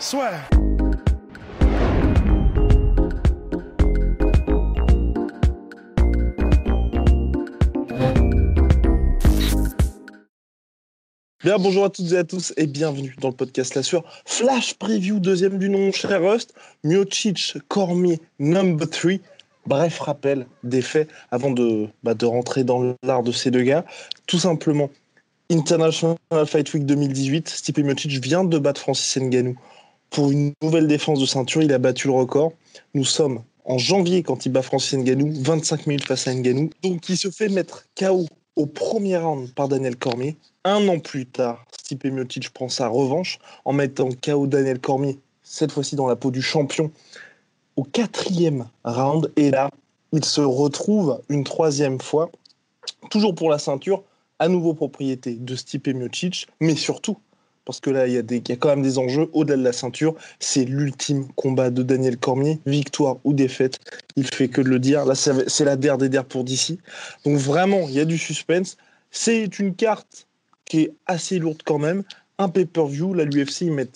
Soit. Bien, bonjour à toutes et à tous et bienvenue dans le podcast La Sueur. Flash preview, deuxième du nom, cher Rust. Miocic, Cormier, number 3. Bref, rappel des faits avant de, bah, de rentrer dans l'art de ces deux gars. Tout simplement, International Fight Week 2018, Stipe Miocic vient de battre Francis Ngannou pour une nouvelle défense de ceinture. Il a battu le record. Nous sommes en janvier quand il bat Francis Ngannou, 25 minutes face à Ngannou. Donc il se fait mettre KO au premier round par Daniel Cormier. Un an plus tard, Stipe Miocic prend sa revanche en mettant KO Daniel Cormier, cette fois-ci dans la peau du champion, au quatrième round. Et là, il se retrouve une troisième fois, toujours pour la ceinture, à nouveau propriété de Stipe Miocic, mais surtout, parce que là, il y, a quand même des enjeux au-delà de la ceinture, c'est l'ultime combat de Daniel Cormier, victoire ou défaite, il fait que de le dire. Là, c'est la der des der pour d'ici. Donc vraiment, il y a du suspense. C'est une carte qui est assez lourde quand même. Un pay-per-view, là, l'UFC, ils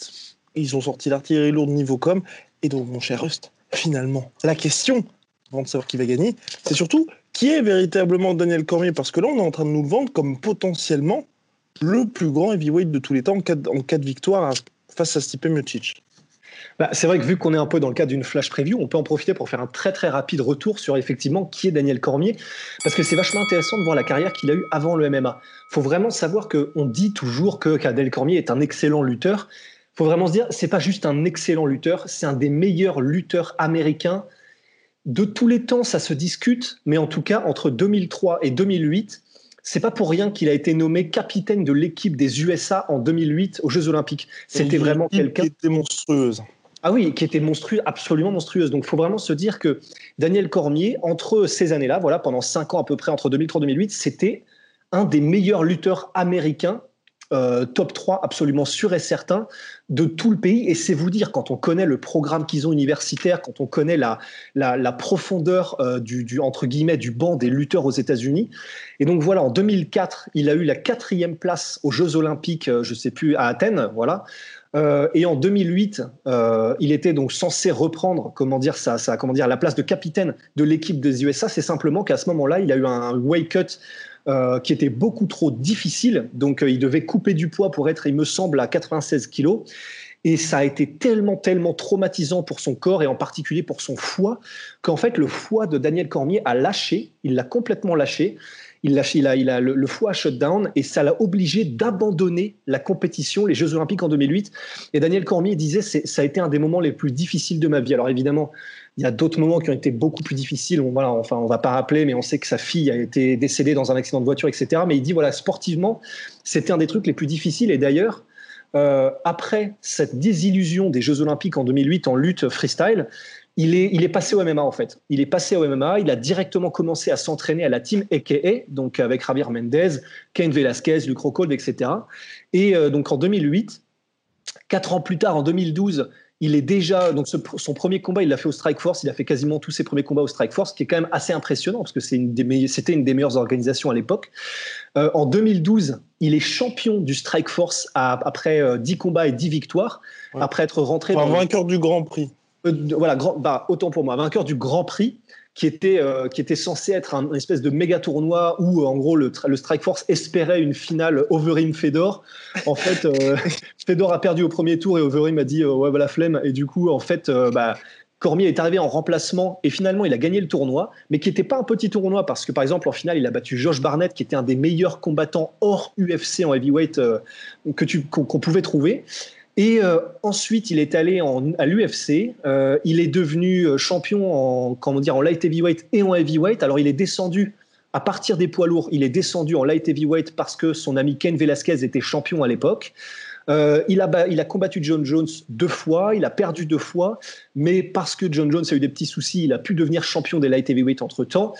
ils ont sorti l'artillerie lourde niveau com. Et donc, mon cher Rust, finalement, la question, avant de savoir qui va gagner, c'est surtout qui est véritablement Daniel Cormier? Parce que là, on est en train de nous le vendre comme potentiellement le plus grand heavyweight de tous les temps en cas de, victoire face à Stipe Miocic. Bah, c'est vrai que vu qu'on est un peu dans le cadre d'une flash preview, on peut en profiter pour faire un très très rapide retour sur effectivement qui est Daniel Cormier, parce que c'est vachement intéressant de voir la carrière qu'il a eue avant le MMA. faut vraiment savoir qu'on dit toujours que Daniel Cormier est un excellent lutteur. faut vraiment se dire, c'est pas juste un excellent lutteur, c'est un des meilleurs lutteurs américains de tous les temps. Ça se discute, mais en tout cas entre 2003 et 2008, c'est pas pour rien qu'il a été nommé capitaine de l'équipe des USA en 2008 aux Jeux Olympiques. C'était vraiment quelqu'un. qui était monstrueuse. Ah oui, qui était monstrueux, absolument monstrueuse. Donc, il faut vraiment se dire que Daniel Cormier, entre ces années-là, voilà, pendant cinq ans à peu près, entre 2003 et 2008, c'était un des meilleurs lutteurs américains, euh, top 3 absolument sûr et certain, de tout le pays. Et c'est vous dire, quand on connaît le programme qu'ils ont universitaire, quand on connaît la, la, profondeur euh, du, du, entre guillemets, du banc des lutteurs aux États-Unis. Et donc voilà, en 2004, il a eu la quatrième place aux Jeux Olympiques, euh, je sais plus, à Athènes, voilà. Euh, et en 2008, euh, il était donc censé reprendre, comment dire, ça, ça, comment dire, la place de capitaine de l'équipe des USA. C'est simplement qu'à ce moment-là, il a eu un weight cut euh, qui était beaucoup trop difficile. Donc, euh, il devait couper du poids pour être, il me semble, à 96 kilos. Et ça a été tellement, tellement traumatisant pour son corps et en particulier pour son foie qu'en fait, le foie de Daniel Cormier a lâché. Il l'a complètement lâché. Il, lâche, il a, il a le, le foie shutdown et ça l'a obligé d'abandonner la compétition, les Jeux Olympiques en 2008. Et Daniel Cormier disait ça a été un des moments les plus difficiles de ma vie. Alors évidemment, il y a d'autres moments qui ont été beaucoup plus difficiles. On, voilà, enfin, on va pas rappeler, mais on sait que sa fille a été décédée dans un accident de voiture, etc. Mais il dit voilà, sportivement, c'était un des trucs les plus difficiles. Et d'ailleurs, euh, après cette désillusion des Jeux Olympiques en 2008 en lutte freestyle, il est, passé au MMA en fait. Il est passé au MMA, il a directement commencé à s'entraîner à la team AKA, donc avec Javier Mendez, Ken Velasquez, Luc Rockhold, etc. Et euh, donc en 2008, quatre ans plus tard, en 2012, il est déjà donc ce, son premier combat, il l'a fait au Strike Force. Il a fait quasiment tous ses premiers combats au Strike Force, qui est quand même assez impressionnant parce que c'est une des c'était une des meilleures organisations à l'époque. Euh, en 2012, il est champion du Strike Force à, après euh, 10 combats et 10 victoires, ouais. après être rentré enfin, dans vainqueur le... du Grand Prix. Euh, voilà, grand, bah, autant pour moi, vainqueur du Grand Prix qui était, euh, qui était censé être un, une espèce de méga tournoi où, euh, en gros, le, le Strike Force espérait une finale Overeem-Fedor. En fait, euh, Fedor a perdu au premier tour et Overeem a dit euh, Ouais, voilà, flemme. Et du coup, en fait, bah, Cormier est arrivé en remplacement et finalement, il a gagné le tournoi, mais qui n'était pas un petit tournoi parce que, par exemple, en finale, il a battu Josh Barnett, qui était un des meilleurs combattants hors UFC en heavyweight que tu, qu'on, qu'on pouvait trouver. Et euh, ensuite, il est allé à l'UFC. Euh, il est devenu champion en, comment dire, en light heavyweight et en heavyweight. Alors, il est descendu à partir des poids lourds. Il est descendu en light heavyweight parce que son ami Ken Velasquez était champion à l'époque. il, a, il a combattu John Jones deux fois, il a perdu deux fois, mais parce que John Jones a eu des petits soucis, il a pu devenir champion des light heavyweight entre temps.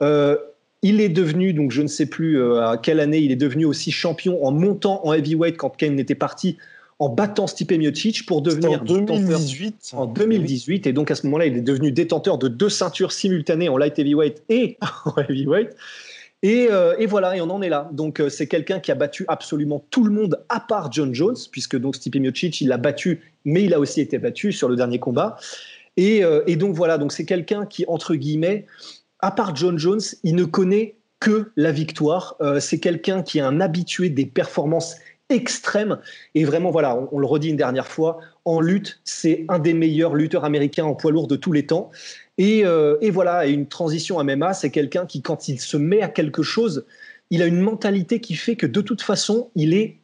il est devenu, donc je ne sais plus à quelle année, il est devenu aussi champion en montant en heavyweight quand Kane était parti en battant Stipe Miocic pour devenir en 2018. En 2018, et donc à ce moment-là, il est devenu détenteur de deux ceintures simultanées en light heavyweight et en heavyweight. Et, euh, et, voilà, et on en est là. Donc euh, c'est quelqu'un qui a battu absolument tout le monde à part John Jones, puisque donc Stipe Miocic, il l'a battu, mais il a aussi été battu sur le dernier combat. Et, euh, et donc voilà, donc c'est quelqu'un qui, entre guillemets, à part John Jones, il ne connaît que la victoire. c'est quelqu'un qui est un habitué des performances extrême. Et vraiment, voilà, on, le redit une dernière fois, en lutte, c'est un des meilleurs lutteurs américains en poids lourd de tous les temps. Et, euh, et voilà, et une transition MMA, c'est quelqu'un qui, quand il se met à quelque chose, il a une mentalité qui fait que de toute façon, il est,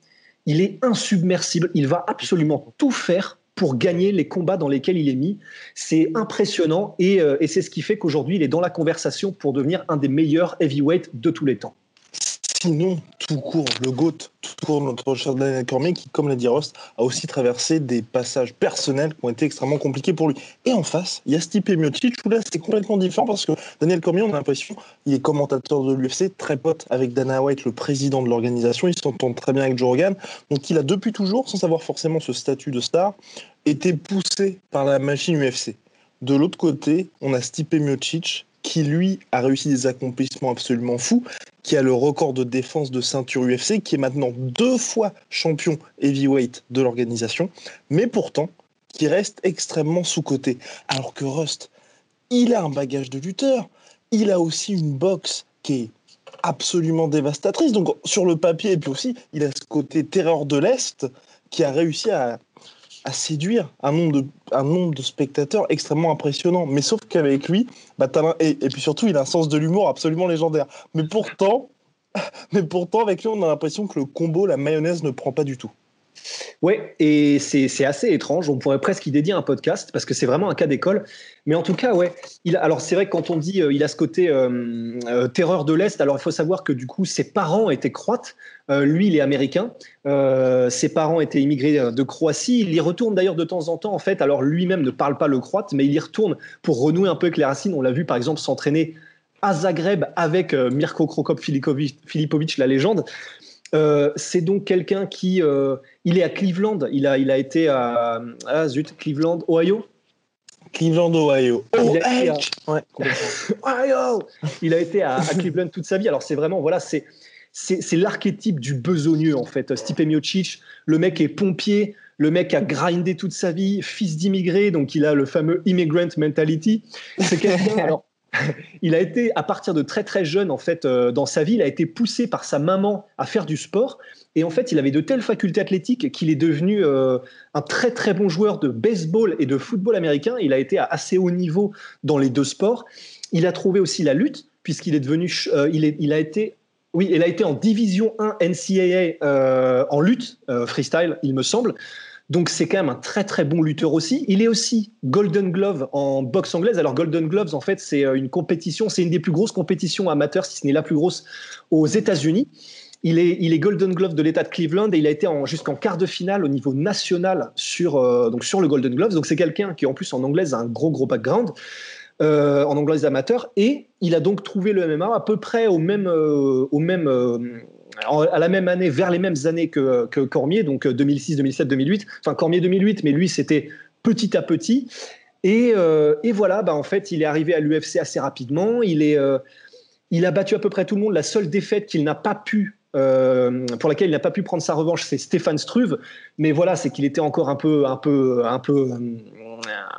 il est insubmersible. Il va absolument tout faire pour gagner les combats dans lesquels il est mis. C'est impressionnant et, euh, et c'est ce qui fait qu'aujourd'hui, il est dans la conversation pour devenir un des meilleurs heavyweights de tous les temps sinon tout court, le GOAT, tout court, notre cher Daniel Cormier, qui, comme l'a dit Rost, a aussi traversé des passages personnels qui ont été extrêmement compliqués pour lui. Et en face, il y a Stipe Miocic, où là, c'est complètement différent parce que Daniel Cormier, on a l'impression, il est commentateur de l'UFC, très pote avec Dana White, le président de l'organisation, il s'entend très bien avec Joe. Donc, il a depuis toujours, sans avoir forcément ce statut de star, été poussé par la machine UFC. De l'autre côté, on a Stipe Miocic, qui lui a réussi des accomplissements absolument fous, qui a le record de défense de ceinture UFC, qui est maintenant deux fois champion heavyweight de l'organisation, mais pourtant qui reste extrêmement sous-coté. Alors que Rust, il a un bagage de lutteur, il a aussi une boxe qui est absolument dévastatrice. Donc sur le papier, et puis aussi, il a ce côté terreur de l'Est qui a réussi à à séduire un nombre, de, spectateurs extrêmement impressionnant. Mais sauf qu'avec lui, bah, et, et, puis surtout, il a un sens de l'humour absolument légendaire. Mais pourtant, mais pourtant, avec lui, on a l'impression que le combo, la mayonnaise, ne prend pas du tout. Ouais, et c'est assez étrange. On pourrait presque y dédier un podcast parce que c'est vraiment un cas d'école. Mais en tout cas, ouais. Alors c'est vrai que quand on dit euh, il a ce côté euh, euh, terreur de l'Est, alors il faut savoir que du coup ses parents étaient croates. lui, il est américain. ses parents étaient immigrés de Croatie. Il y retourne d'ailleurs de temps en temps. En fait, alors lui-même ne parle pas le croate, mais il y retourne pour renouer un peu avec les racines. On l'a vu par exemple s'entraîner à Zagreb avec Mirko Krokop Filipovic, la légende. Euh, c'est donc quelqu'un qui, euh, il est à Cleveland. Il a, il a été à, ah, zut, Cleveland, Ohio. Cleveland, Ohio. il, a été à, ouais, Ohio il a été à, Cleveland toute sa vie. Alors c'est vraiment, voilà, c'est c'est l'archétype du besogneux en fait. Stipe Miocic, le mec est pompier, le mec a grindé toute sa vie, fils d'immigré, donc il a le fameux immigrant mentality. C'est quelqu'un. alors il a été, à partir de très très jeune, en fait, euh, dans sa vie, il a été poussé par sa maman à faire du sport. Et en fait, il avait de telles facultés athlétiques qu'il est devenu euh, un très très bon joueur de baseball et de football américain. Il a été à assez haut niveau dans les deux sports. Il a trouvé aussi la lutte, puisqu'il est devenu, euh, il, a été oui, il a été en division 1 NCAA en lutte, freestyle, il me semble. Donc c'est quand même un très très bon lutteur aussi. Il est aussi Golden Glove en boxe anglaise. Alors Golden Gloves, en fait, c'est euh, une compétition, c'est une des plus grosses compétitions amateurs, si ce n'est la plus grosse, aux États-Unis. Il est, Golden Glove de l'État de Cleveland et il a été jusqu'en quart de finale au niveau national sur, euh, donc sur le Golden Gloves. Donc c'est quelqu'un qui en plus en anglaise a un gros gros background. Euh, en anglaise amateur et il a donc trouvé le MMA à peu près au même, au même à la même année, vers les mêmes années que, Cormier, donc 2006, 2007, 2008. Enfin, Cormier 2008, mais lui, c'était petit à petit. Et, euh, voilà, bah, en fait, il est arrivé à l'UFC assez rapidement. Euh, il a battu à peu près tout le monde. La seule défaite qu'il n'a pas pu, euh, pour laquelle il n'a pas pu prendre sa revanche, c'est Stéphane Struve. Mais voilà, c'est qu'il était encore un peu, un peu, un peu,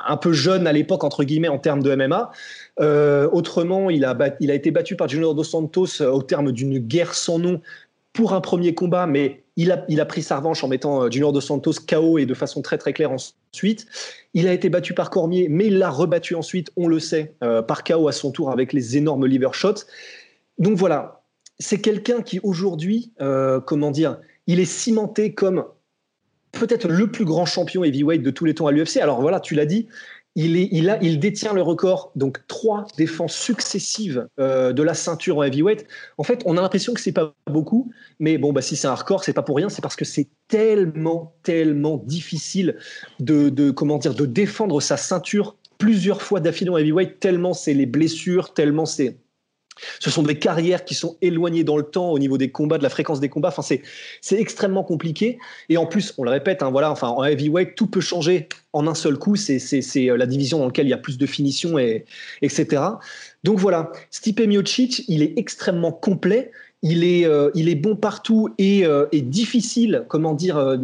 un peu jeune à l'époque entre guillemets en termes de MMA. autrement, il a, il a été battu par Junior dos Santos au terme d'une guerre sans nom pour un premier combat, mais il a, il a pris sa revanche en mettant euh, Junior Dos Santos KO et de façon très très claire ensuite. Il a été battu par Cormier, mais il l'a rebattu ensuite, on le sait, euh, par KO à son tour avec les énormes liver shots. Donc voilà, c'est quelqu'un qui aujourd'hui, euh, comment dire, il est cimenté comme peut-être le plus grand champion heavyweight de tous les temps à l'UFC. Alors voilà, tu l'as dit, Il, détient le record, donc trois défenses successives euh, de la ceinture en heavyweight. En fait, on a l'impression que c'est pas beaucoup, mais bon, bah, si c'est un record, c'est pas pour rien, c'est parce que c'est tellement, tellement difficile de, de, comment dire, de défendre sa ceinture plusieurs fois d'affilée en heavyweight, tellement c'est les blessures, tellement c'est ce sont des carrières qui sont éloignées dans le temps au niveau des combats, de la fréquence des combats. Enfin, c'est, extrêmement compliqué. Et en plus, on le répète, hein, voilà, enfin, en heavyweight, tout peut changer en un seul coup. C'est, c'est, c'est euh, la division dans laquelle il y a plus de finition, et, etc. Donc voilà, Stipe Miocic, il est extrêmement complet il est, euh, il est bon partout et, euh, difficile, comment dire, euh,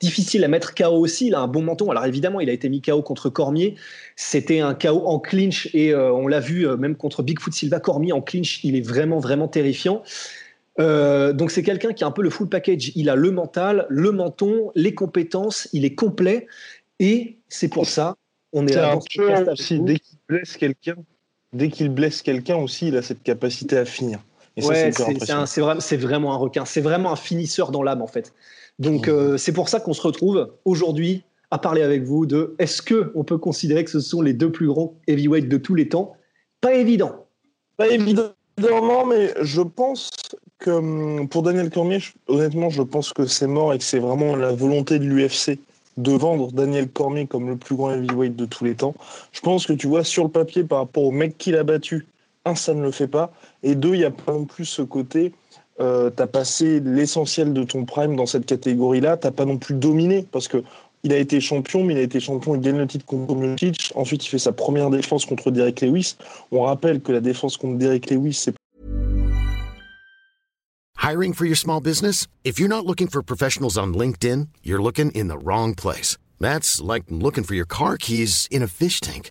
difficile à mettre KO aussi. Il a un bon menton. Alors évidemment, il a été mis KO contre Cormier. C'était un KO en clinch et on l'a vu même contre Bigfoot Silva. Cormier en clinch, il est vraiment, vraiment terrifiant. donc c'est quelqu'un qui a un peu le full package. Il a le mental, le menton, les compétences. Il est complet et c'est pour ça on est, là. aussi. Dès qu'il blesse quelqu'un, dès qu'il blesse quelqu'un aussi, il a cette capacité à finir ouais, c'est vraiment un requin. C'est vraiment un finisseur dans l'âme, en fait. Donc, euh, c'est pour ça qu'on se retrouve aujourd'hui à parler avec vous de est-ce que on peut considérer que ce sont les deux plus grands heavyweights de tous les temps? Pas évident. Pas évident, mais je pense que hum, pour Daniel Cormier, honnêtement, je pense que c'est mort et que c'est vraiment la volonté de l'UFC de vendre Daniel Cormier comme le plus grand heavyweight de tous les temps. Je pense que tu vois, sur le papier, par rapport au mec qu'il a battu, un, ça ne le fait pas. Et deux, il n'y a pas non plus ce côté, euh, tu as passé l'essentiel de ton prime dans cette catégorie-là, tu pas non plus dominé, parce que il a été champion, mais il a été champion, il gagne le titre contre Miocic. Ensuite, il fait sa première défense contre Derek Lewis. On rappelle que la défense contre Derek Lewis, c'est Hiring for your small business? If you're not looking for professionals on LinkedIn, you're looking in the wrong place. That's like looking for your car keys in a fish tank.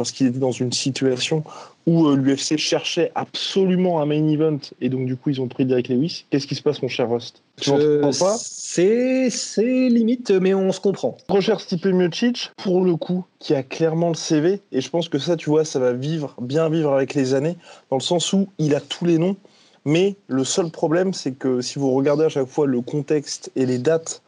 Parce qu'il était dans une situation où euh, l'UFC cherchait absolument un main event et donc du coup ils ont pris Derek Lewis. Qu'est-ce qui se passe mon cher Rust C'est limite, mais on se comprend. Cher Stipe Miocic, pour le coup, qui a clairement le CV et je pense que ça, tu vois, ça va vivre, bien vivre avec les années, dans le sens où il a tous les noms. Mais le seul problème, c'est que si vous regardez à chaque fois le contexte et les dates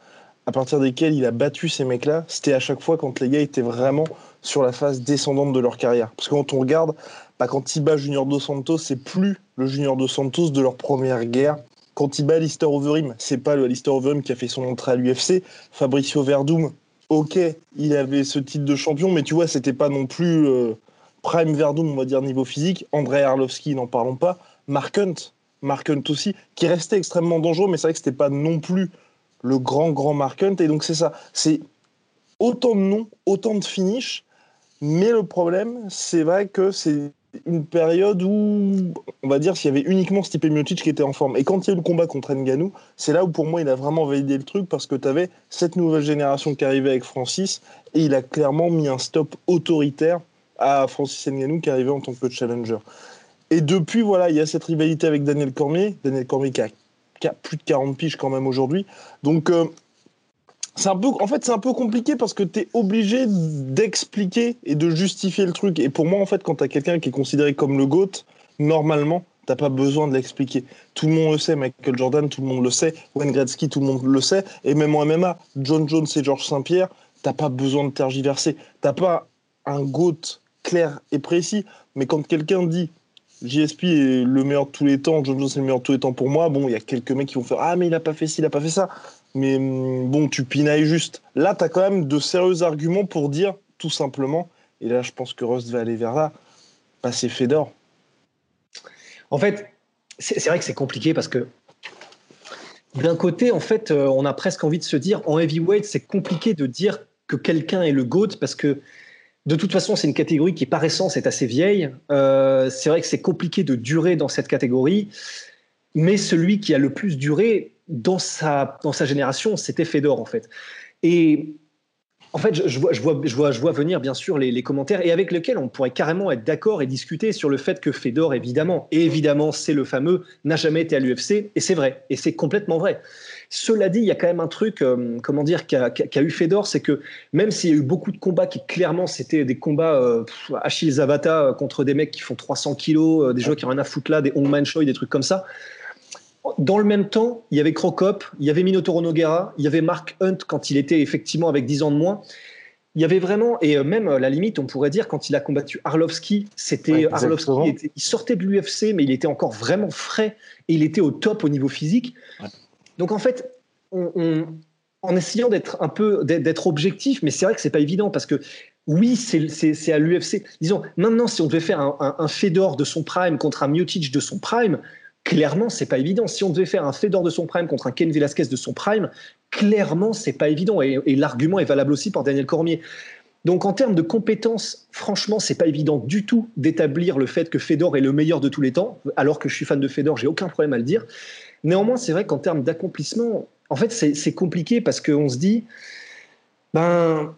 à partir desquelles il a battu ces mecs-là, c'était à chaque fois quand les gars étaient vraiment sur la phase descendante de leur carrière. Parce que quand on regarde, bah, quand il bat Junior Dos Santos, c'est plus le Junior Dos Santos de leur première guerre. Quand il bat Lister Overeem, c'est pas le Lister Overeem qui a fait son entrée à l'UFC. Fabricio Verdum, ok, il avait ce titre de champion, mais tu vois, c'était pas non plus euh, Prime Verdum, on va dire, niveau physique. André Arlovski, n'en parlons pas. Mark Hunt, Mark Hunt aussi, qui restait extrêmement dangereux, mais c'est vrai que c'était pas non plus le grand, grand Mark Hunt. Et donc, c'est ça. C'est autant de noms, autant de finishes. Mais le problème, c'est vrai que c'est une période où, on va dire, s'il y avait uniquement Stipe Miocic qui était en forme. Et quand il y a eu le combat contre Nganou, c'est là où pour moi il a vraiment validé le truc parce que tu avais cette nouvelle génération qui arrivait avec Francis et il a clairement mis un stop autoritaire à Francis Nganou qui arrivait en tant que challenger. Et depuis, voilà, il y a cette rivalité avec Daniel Cormier. Daniel Cormier qui a, plus de 40 piges quand même aujourd'hui. Donc, euh, c'est un peu, en fait, c'est un peu compliqué parce que tu es obligé d'expliquer et de justifier le truc. Et pour moi, en fait, quand tu as quelqu'un qui est considéré comme le GOAT, normalement, t'as pas besoin de l'expliquer. Tout le monde le sait, Michael Jordan, tout le monde le sait, Wayne Gretzky, tout le monde le sait, et même en MMA, John Jones et Georges Saint-Pierre, t'as pas besoin de tergiverser. T'as pas un GOAT clair et précis, mais quand quelqu'un dit JSP est le meilleur de tous les temps, John Jones est le meilleur de tous les temps pour moi, bon, il y a quelques mecs qui vont faire Ah, mais il a pas fait ci, il a pas fait ça mais hum, bon, tu pinailles juste. Là, tu as quand même de sérieux arguments pour dire, tout simplement, et là, je pense que Rust va aller vers là, passer Fedor. En fait, c'est vrai que c'est compliqué parce que d'un côté, en fait, euh, on a presque envie de se dire, en heavyweight, c'est compliqué de dire que quelqu'un est le GOAT parce que de toute façon, c'est une catégorie qui, par essence, est assez vieille. Euh, c'est vrai que c'est compliqué de durer dans cette catégorie, mais celui qui a le plus duré, dans sa, dans sa génération, c'était Fedor, en fait. Et En fait, je, vois, je, vois, je, vois, je vois venir bien sûr les, les, commentaires et avec lesquels on pourrait carrément être d'accord et discuter sur le fait que Fedor, évidemment, et évidemment, c'est le fameux, n'a jamais été à l'UFC, et c'est vrai, et c'est complètement vrai. Cela dit, il y a quand même un truc, euh, comment dire, qu'a qu eu Fedor, c'est que même s'il y a eu beaucoup de combats qui clairement c'était des combats euh, Achille Zavata euh, contre des mecs qui font 300 kilos, euh, des joueurs qui ont rien à foutre là, des Hongman Choi, des trucs comme ça. Dans le même temps, il y avait Crocop, il y avait Minotauro Noguera, il y avait Mark Hunt quand il était effectivement avec 10 ans de moins. Il y avait vraiment, et même à la limite, on pourrait dire, quand il a combattu Arlovski, c'était ouais, Arlovski, était, il sortait de l'UFC, mais il était encore vraiment frais et il était au top au niveau physique. Ouais. Donc en fait, on, on, en essayant d'être un peu d'être objectif, mais c'est vrai que c'est pas évident parce que oui, c'est à l'UFC. Disons, maintenant, si on devait faire un, un, un Fedor de son prime contre un Miocic de son prime, clairement, c'est pas évident. Si on devait faire un Fedor de son prime contre un Ken Velasquez de son prime, clairement, c'est pas évident. Et, l'argument est valable aussi pour Daniel Cormier. Donc, en termes de compétences, franchement, c'est pas évident du tout d'établir le fait que Fedor est le meilleur de tous les temps. Alors que je suis fan de Fedor, j'ai aucun problème à le dire. Néanmoins, c'est vrai qu'en termes d'accomplissement, en fait, c'est compliqué parce qu'on se dit, ben,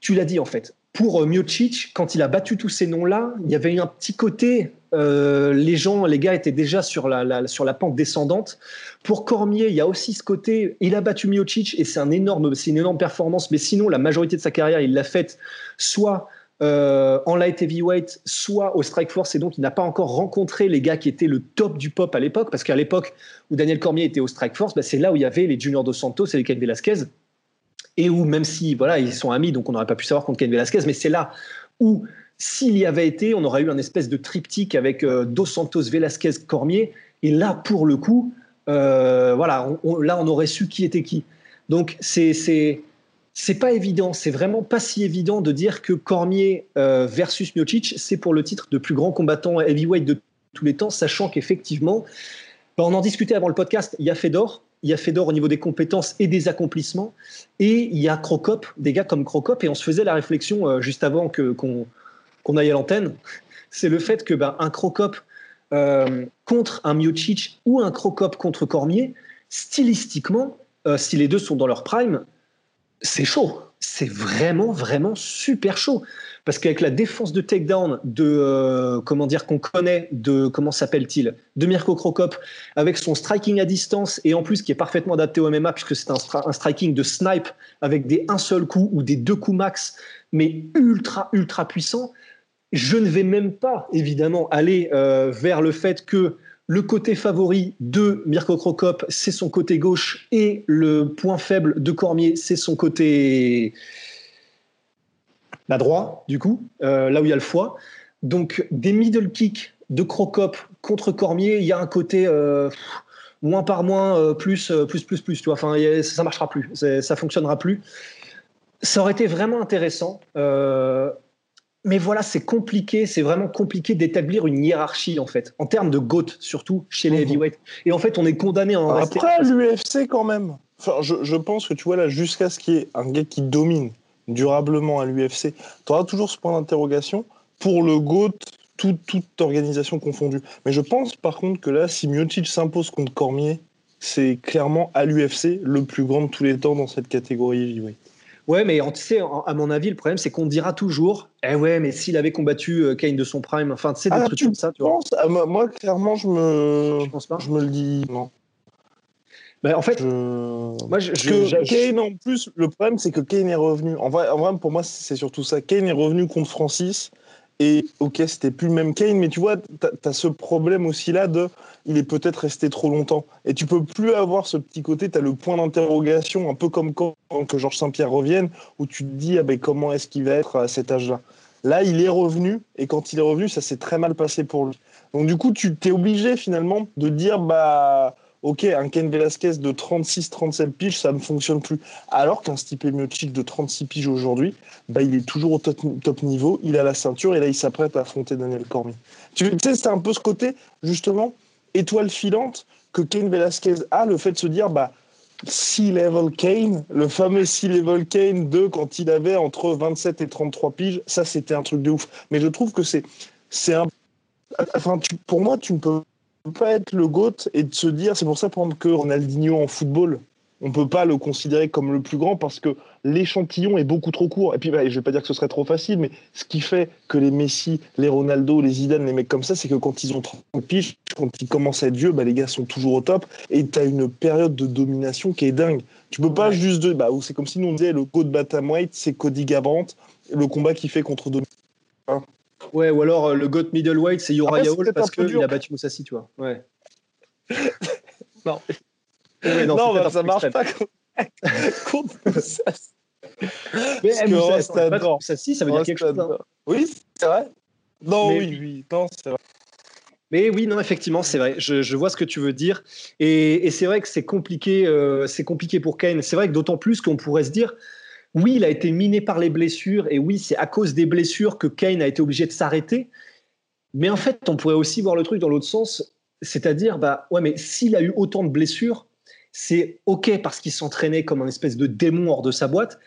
tu l'as dit en fait. Pour Miocic, quand il a battu tous ces noms-là, il y avait un petit côté. Euh, les gens, les gars étaient déjà sur la, sur la pente descendante. Pour Cormier, il y a aussi ce côté. Il a battu Miocic et c'est un énorme, c'est une énorme performance. Mais sinon, la majorité de sa carrière, il l'a faite soit euh, en light heavyweight, soit au Strike Force, et donc il n'a pas encore rencontré les gars qui étaient le top du pop à l'époque, parce qu'à l'époque où Daniel Cormier était au Strike Force, bah, c'est là où il y avait les Junior Dos Santos et les Ken Velasquez, et où même si voilà ils sont amis, donc on n'aurait pas pu savoir contre Ken Velasquez, mais c'est là où s'il y avait été, on aurait eu un espèce de triptyque avec euh, Dos Santos, Velasquez, Cormier, et là pour le coup, euh, voilà, on, là on aurait su qui était qui. Donc c'est c'est pas évident, c'est vraiment pas si évident de dire que Cormier euh, versus Miocic, c'est pour le titre de plus grand combattant heavyweight de tous les temps, sachant qu'effectivement, bah on en discutait avant le podcast, il y a Fedor, il y a Fedor au niveau des compétences et des accomplissements, et il y a Crocop, des gars comme Crocop, et on se faisait la réflexion juste avant que, qu'on, qu'on aille à l'antenne, c'est le fait que bah, un Crocop euh, contre un Miocic ou un Crocop contre Cormier, stylistiquement, euh, si les deux sont dans leur prime, c'est chaud. C'est vraiment, vraiment super chaud. Parce qu'avec la défense de takedown de, euh, comment dire, qu'on connaît de, comment s'appelle-t-il, de Mirko Krokop, avec son striking à distance et en plus qui est parfaitement adapté au MMA puisque c'est un, un, striking de snipe avec des un seul coup ou des deux coups max, mais ultra, ultra puissant. Je ne vais même pas, évidemment, aller euh, vers le fait que le côté favori de Mirko Krokop, c'est son côté gauche, et le point faible de Cormier, c'est son côté la droit, du coup, euh, là où il y a le foie. Donc, des middle kicks de Crocop contre Cormier, il y a un côté euh, moins par moins, plus, plus, plus, plus. Tu vois. Enfin, a, ça marchera plus, ça fonctionnera plus. Ça aurait été vraiment intéressant. Mais voilà, c'est compliqué, c'est vraiment compliqué d'établir une hiérarchie en fait, en termes de GOAT surtout chez les heavyweights. Et en fait, on est condamné à en Après, rester. l'UFC quand même. Enfin, je, je, pense que tu vois là, jusqu'à ce qu'il y ait un gars qui domine durablement à l'UFC, tu auras toujours ce point d'interrogation pour le GOAT, tout, toute organisation confondue. Mais je pense par contre que là, si Miocic s'impose contre Cormier, c'est clairement à l'UFC le plus grand de tous les temps dans cette catégorie heavyweight. Ouais, mais tu sais, à mon avis, le problème, c'est qu'on dira toujours, eh ouais, mais s'il avait combattu euh, Kane de son prime, enfin, tu sais, des ah, trucs comme ça, tu vois. Ah, moi, clairement, je me, je, pense pas? je me le dis, non. Ben, en fait, je... moi, je, que Kane, en plus, le problème, c'est que Kane est revenu. En vrai, en vrai pour moi, c'est surtout ça. Kane est revenu contre Francis. Et ok, c'était plus le même Kane, mais tu vois, tu as, ce problème aussi là de il est peut-être resté trop longtemps. Et tu peux plus avoir ce petit côté, tu as le point d'interrogation, un peu comme quand, que Georges Saint-Pierre revienne, où tu te dis ah ben, comment est-ce qu'il va être à cet âge-là? Là, il est revenu, et quand il est revenu, ça s'est très mal passé pour lui. Donc du coup, tu t'es obligé finalement de dire bah ok, un Ken Velasquez de 36-37 piges, ça ne fonctionne plus. Alors qu'un Stipe Miocic de 36 piges aujourd'hui, bah, il est toujours au top, niveau, il a la ceinture et là, il s'apprête à affronter Daniel Cormier. Tu sais, c'est un peu ce côté, justement, étoile filante que Ken Velasquez a, le fait de se dire, bah, C-Level Kane, le fameux C-Level Kane de quand il avait entre 27 et 33 piges, ça, c'était un truc de ouf. Mais je trouve que c'est, c'est un. Enfin, pour moi, tu ne peux pas être le GOAT et de se dire, c'est pour ça prendre que Ronaldinho en football, on peut pas le considérer comme le plus grand parce que l'échantillon est beaucoup trop court. Et puis, bah, je vais pas dire que ce serait trop facile, mais ce qui fait que les Messi, les Ronaldo, les Zidane, les mecs comme ça, c'est que quand ils ont 30 piges, quand ils commencent à être vieux, bah, les gars sont toujours au top. Et tu as une période de domination qui est dingue. Tu peux pas juste de. Bah, c'est comme si nous on disait le go de White, c'est Cody Garbrandt, le combat qu'il fait contre Dominique. Ouais, ou alors euh, le GOAT middleweight, c'est Uriah Hall parce qu'il a battu Moussassi, tu vois. Ouais. non. non, non bah, ça marche pas contre Moussassi. Mais eh, Moussassi, ça veut dire quelque chose. Hein. Oui, c'est vrai. Non, oui, oui, non, c'est vrai. Mais oui, non, effectivement, c'est vrai. Je, je, vois ce que tu veux dire. Et, et c'est vrai que c'est compliqué, euh, c'est compliqué pour Kane. C'est vrai que d'autant plus qu'on pourrait se dire, oui, il a été miné par les blessures, et oui, c'est à cause des blessures que Kane a été obligé de s'arrêter. Mais en fait, on pourrait aussi voir le truc dans l'autre sens, c'est-à-dire, bah ouais, mais s'il a eu autant de blessures, c'est ok parce qu'il s'entraînait comme un espèce de démon hors de sa boîte,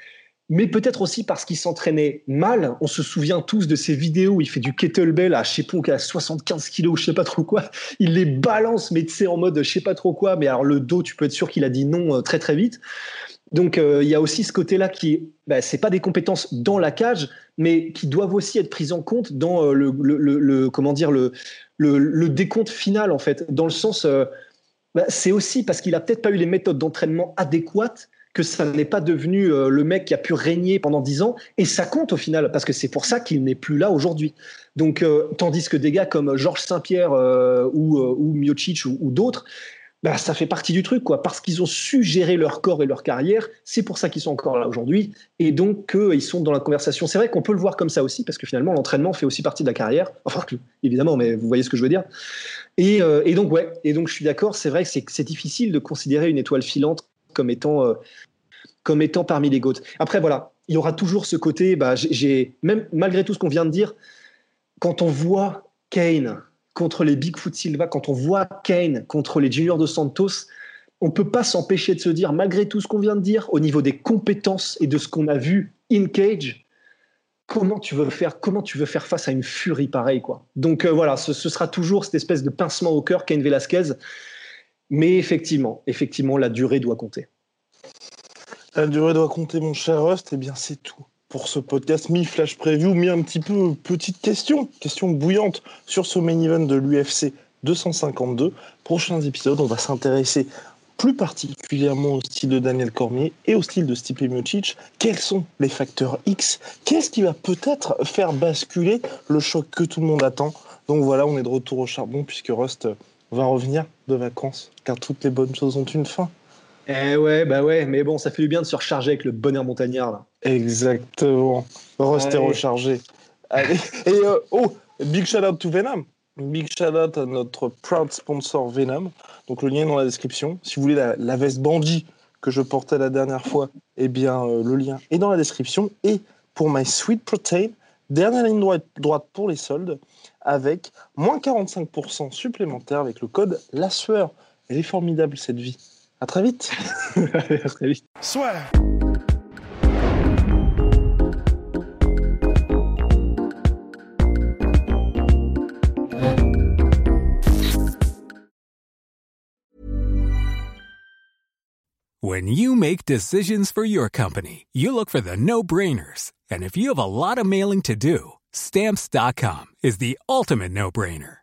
mais peut-être aussi parce qu'il s'entraînait mal. On se souvient tous de ces vidéos où il fait du kettlebell à, je sais pas, à 75 kilos, je sais pas trop quoi. Il les balance, mais tu sais, en mode, je sais pas trop quoi. Mais alors, le dos, tu peux être sûr qu'il a dit non euh, très, très vite. Donc euh, il y a aussi ce côté-là qui, bah, c'est pas des compétences dans la cage, mais qui doivent aussi être prises en compte dans euh, le, comment dire le, le, décompte final en fait, dans le sens, euh, bah, c'est aussi parce qu'il a peut-être pas eu les méthodes d'entraînement adéquates que ça n'est pas devenu le mec qui a pu régner pendant dix ans, et ça compte au final, parce que c'est pour ça qu'il n'est plus là aujourd'hui. Donc, tandis que des gars comme Georges Saint-Pierre ou, ou Miocic ou d'autres, bah, ça fait partie du truc, quoi. Parce qu'ils ont su gérer leur corps et leur carrière, c'est pour ça qu'ils sont encore là aujourd'hui. Et donc, ils sont dans la conversation. C'est vrai qu'on peut le voir comme ça aussi, parce que finalement, l'entraînement fait aussi partie de la carrière. Enfin, évidemment, mais vous voyez ce que je veux dire. Et, euh, donc, ouais. Et donc, je suis d'accord. C'est vrai que c'est difficile de considérer une étoile filante comme étant, euh, comme étant parmi les GOAT. Après, voilà. Il y aura toujours ce côté, bah, j'ai, même malgré tout ce qu'on vient de dire, quand on voit Kane, contre les Bigfoot Silva, quand on voit Kane contre les Juniors de Santos, on ne peut pas s'empêcher de se dire, malgré tout ce qu'on vient de dire, au niveau des compétences et de ce qu'on a vu in cage, comment tu veux faire, face à une furie pareille, quoi. Donc euh, voilà, ce, sera toujours cette espèce de pincement au cœur, Kane Velasquez. Mais effectivement, effectivement, la durée doit compter. La durée doit compter, mon cher Rust. Eh bien, c'est tout pour ce podcast mi-flash preview, mi un petit peu petite question, question bouillante sur ce main event de l'UFC 252. Prochains épisodes, on va s'intéresser plus particulièrement au style de Daniel Cormier et au style de Stipe Miocic. Quels sont les facteurs X? Qu'est-ce qui va peut-être faire basculer le choc que tout le monde attend? Donc voilà, on est de retour au charbon puisque Rust va revenir de vacances, car toutes les bonnes choses ont une fin. Eh ouais, bah ouais, mais bon, ça fait du bien de se recharger avec le bonheur montagnard là. Exactement. Rester rechargé. Allez. Et euh, oh, big shout out to Venom. Big shout out à notre proud sponsor Venom. Donc le lien est dans la description. Si vous voulez la, veste bandit que je portais la dernière fois, eh bien euh, le lien est dans la description. Et pour My Sweet Protein, dernière ligne droite, droite pour les soldes avec moins 45% supplémentaire avec le code La Sueur. Elle est formidable cette vie. À très vite. à très vite. Soit. When you make decisions for your company, you look for the no-brainers. And if you have a lot of mailing to do, stamps.com is the ultimate no-brainer.